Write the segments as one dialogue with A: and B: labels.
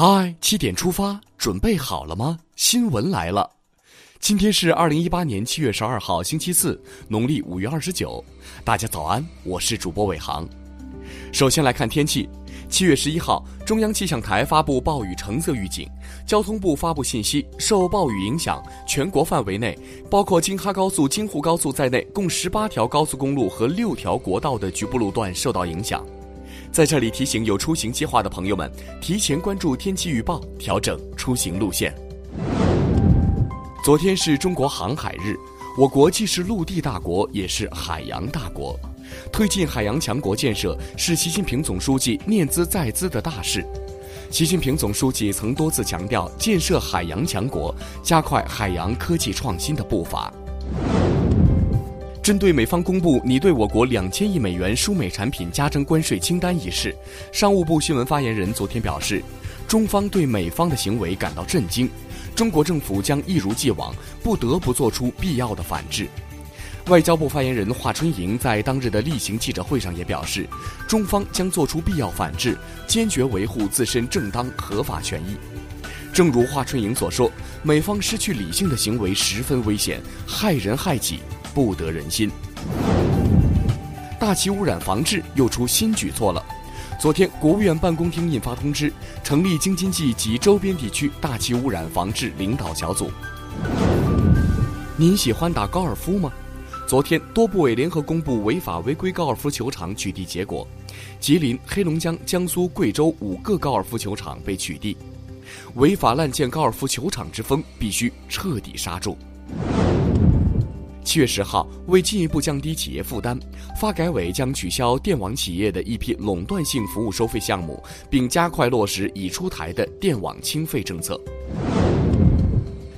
A: 嗨，七点出发，准备好了吗？新闻来了，今天是二零一八年七月十二号，星期四，农历五月二十九。大家早安，我是主播伟航。首先来看天气，七月十一号，中央气象台发布暴雨橙色预警，交通部发布信息，受暴雨影响，全国范围内，包括京哈高速、京沪高速在内，共十八条高速公路和六条国道的局部路段受到影响。在这里提醒有出行计划的朋友们，提前关注天气预报，调整出行路线。昨天是中国航海日，我国既是陆地大国，也是海洋大国，推进海洋强国建设是习近平总书记念兹在兹的大事。习近平总书记曾多次强调，建设海洋强国，加快海洋科技创新的步伐。针对美方公布拟对我国两千亿美元输美产品加征关税清单一事，商务部新闻发言人昨天表示，中方对美方的行为感到震惊，中国政府将一如既往不得不做出必要的反制。外交部发言人华春莹在当日的例行记者会上也表示，中方将做出必要反制，坚决维护自身正当合法权益。正如华春莹所说，美方失去理性的行为十分危险，害人害己。不得人心。大气污染防治又出新举措了。昨天，国务院办公厅印发通知，成立京津冀及周边地区大气污染防治领导小组。您喜欢打高尔夫吗？昨天，多部委联合公布违法违规高尔夫球场取缔结果，吉林、黑龙江、江苏、贵州五个高尔夫球场被取缔。违法滥建高尔夫球场之风必须彻底刹住。七月十号，为进一步降低企业负担，发改委将取消电网企业的一批垄断性服务收费项目，并加快落实已出台的电网清费政策。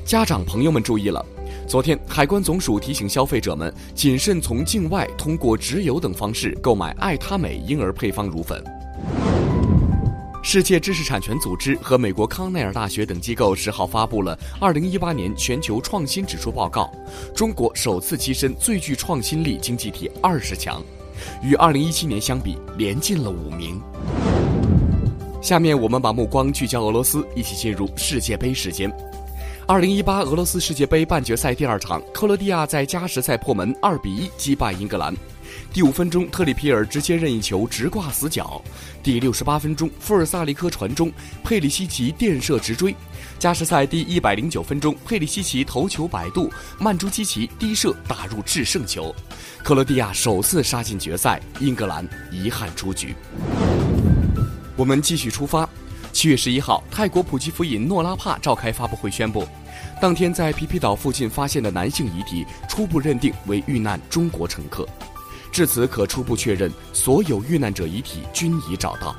A: 家长朋友们注意了，昨天海关总署提醒消费者们谨慎从境外通过直邮等方式购买爱他美婴儿配方乳粉。世界知识产权组织和美国康奈尔大学等机构十号发布了二零一八年全球创新指数报告，中国首次跻身最具创新力经济体二十强，与二零一七年相比连进了五名。下面我们把目光聚焦俄罗斯，一起进入世界杯时间。二零一八俄罗斯世界杯半决赛第二场，克罗地亚在加时赛破门二比一击败英格兰。第五分钟，特里皮尔直接任意球直挂死角。第六十八分钟，富尔萨利科传中，佩里西奇垫射直追。加时赛第一百零九分钟，佩里西奇头球摆渡，曼朱基奇低射打入制胜球，克罗地亚首次杀进决赛，英格兰遗憾出局。我们继续出发。七月十一号，泰国普吉府尹诺拉帕召开发布会宣布，当天在皮皮岛附近发现的男性遗体初步认定为遇难中国乘客。至此，可初步确认，所有遇难者遗体均已找到，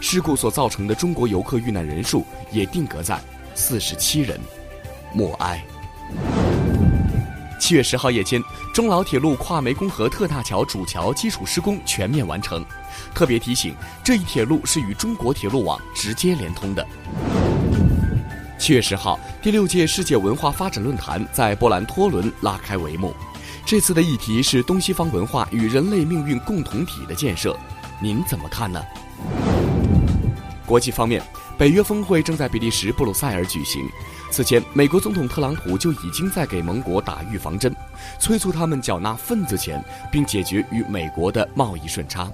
A: 事故所造成的中国游客遇难人数也定格在四十七人，默哀。七月十号夜间，中老铁路跨湄公河特大桥主桥基础施工全面完成。特别提醒，这一铁路是与中国铁路网直接连通的。七月十号，第六届世界文化发展论坛在波兰托伦拉开帷幕。这次的议题是东西方文化与人类命运共同体的建设，您怎么看呢？国际方面，北约峰会正在比利时布鲁塞尔举行。此前，美国总统特朗普就已经在给盟国打预防针，催促他们缴纳份子钱，并解决与美国的贸易顺差。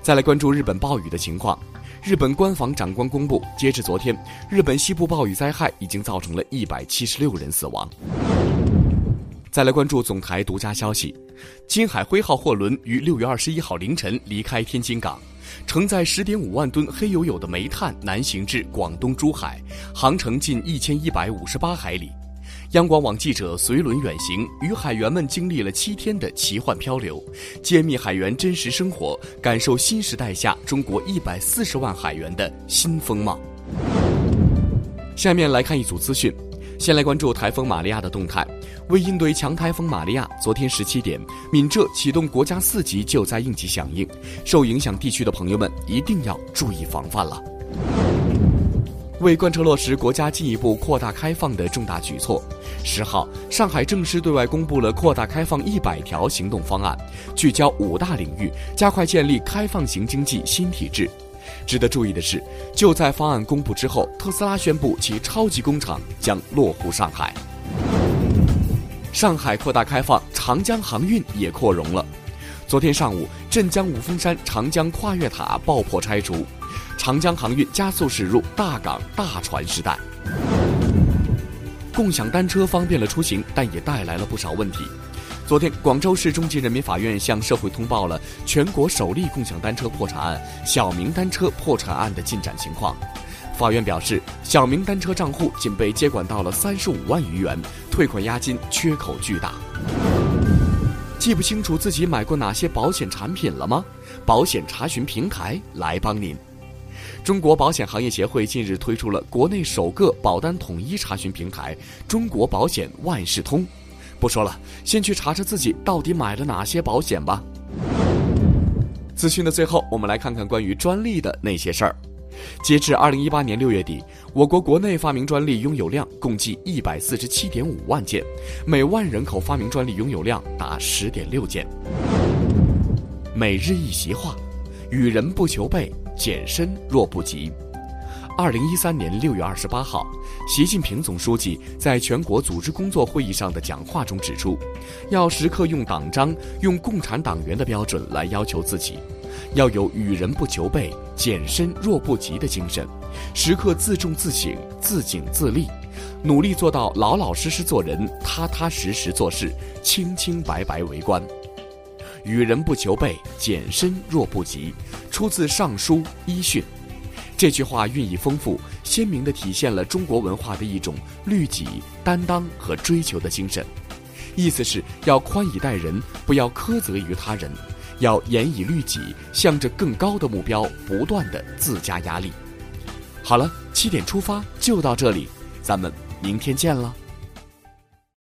A: 再来关注日本暴雨的情况，日本官房长官公布，截至昨天，日本西部暴雨灾害已经造成了一百七十六人死亡。再来关注总台独家消息，金海辉号货轮于六月二十一号凌晨离开天津港，承载十点五万吨黑黝黝的煤炭南行至广东珠海，航程近一千一百五十八海里。央广网记者随轮远行，与海员们经历了七天的奇幻漂流，揭秘海员真实生活，感受新时代下中国一百四十万海员的新风貌。下面来看一组资讯。先来关注台风玛利亚的动态。为应对强台风玛利亚，昨天十七点，闽浙启动国家四级救灾应急响应，受影响地区的朋友们一定要注意防范了。为贯彻落实国家进一步扩大开放的重大举措，十号，上海正式对外公布了扩大开放一百条行动方案，聚焦五大领域，加快建立开放型经济新体制。值得注意的是，就在方案公布之后，特斯拉宣布其超级工厂将落户上海。上海扩大开放，长江航运也扩容了。昨天上午，镇江五峰山长江跨越塔爆破拆除，长江航运加速驶入大港大船时代。共享单车方便了出行，但也带来了不少问题。昨天，广州市中级人民法院向社会通报了全国首例共享单车破产案——小明单车破产案的进展情况。法院表示，小明单车账户仅被接管到了三十五万余元，退款押金缺口巨大。记不清楚自己买过哪些保险产品了吗？保险查询平台来帮您。中国保险行业协会近日推出了国内首个保单统一查询平台——中国保险万事通。不说了，先去查查自己到底买了哪些保险吧。资讯的最后，我们来看看关于专利的那些事儿。截至二零一八年六月底，我国国内发明专利拥有量共计一百四十七点五万件，每万人口发明专利拥有量达十点六件。每日一席话：与人不求备，俭身若不及。二零一三年六月二十八号，习近平总书记在全国组织工作会议上的讲话中指出，要时刻用党章、用共产党员的标准来要求自己，要有与人不求备、俭身若不及的精神，时刻自重自省、自警自立，努力做到老老实实做人、踏踏实实做事、清清白白为官。与人不求备，俭身若不及，出自《尚书·伊训》。这句话寓意丰富，鲜明地体现了中国文化的一种律己、担当和追求的精神。意思是要宽以待人，不要苛责于他人，要严以律己，向着更高的目标不断的自加压力。好了，七点出发就到这里，咱们明天见了。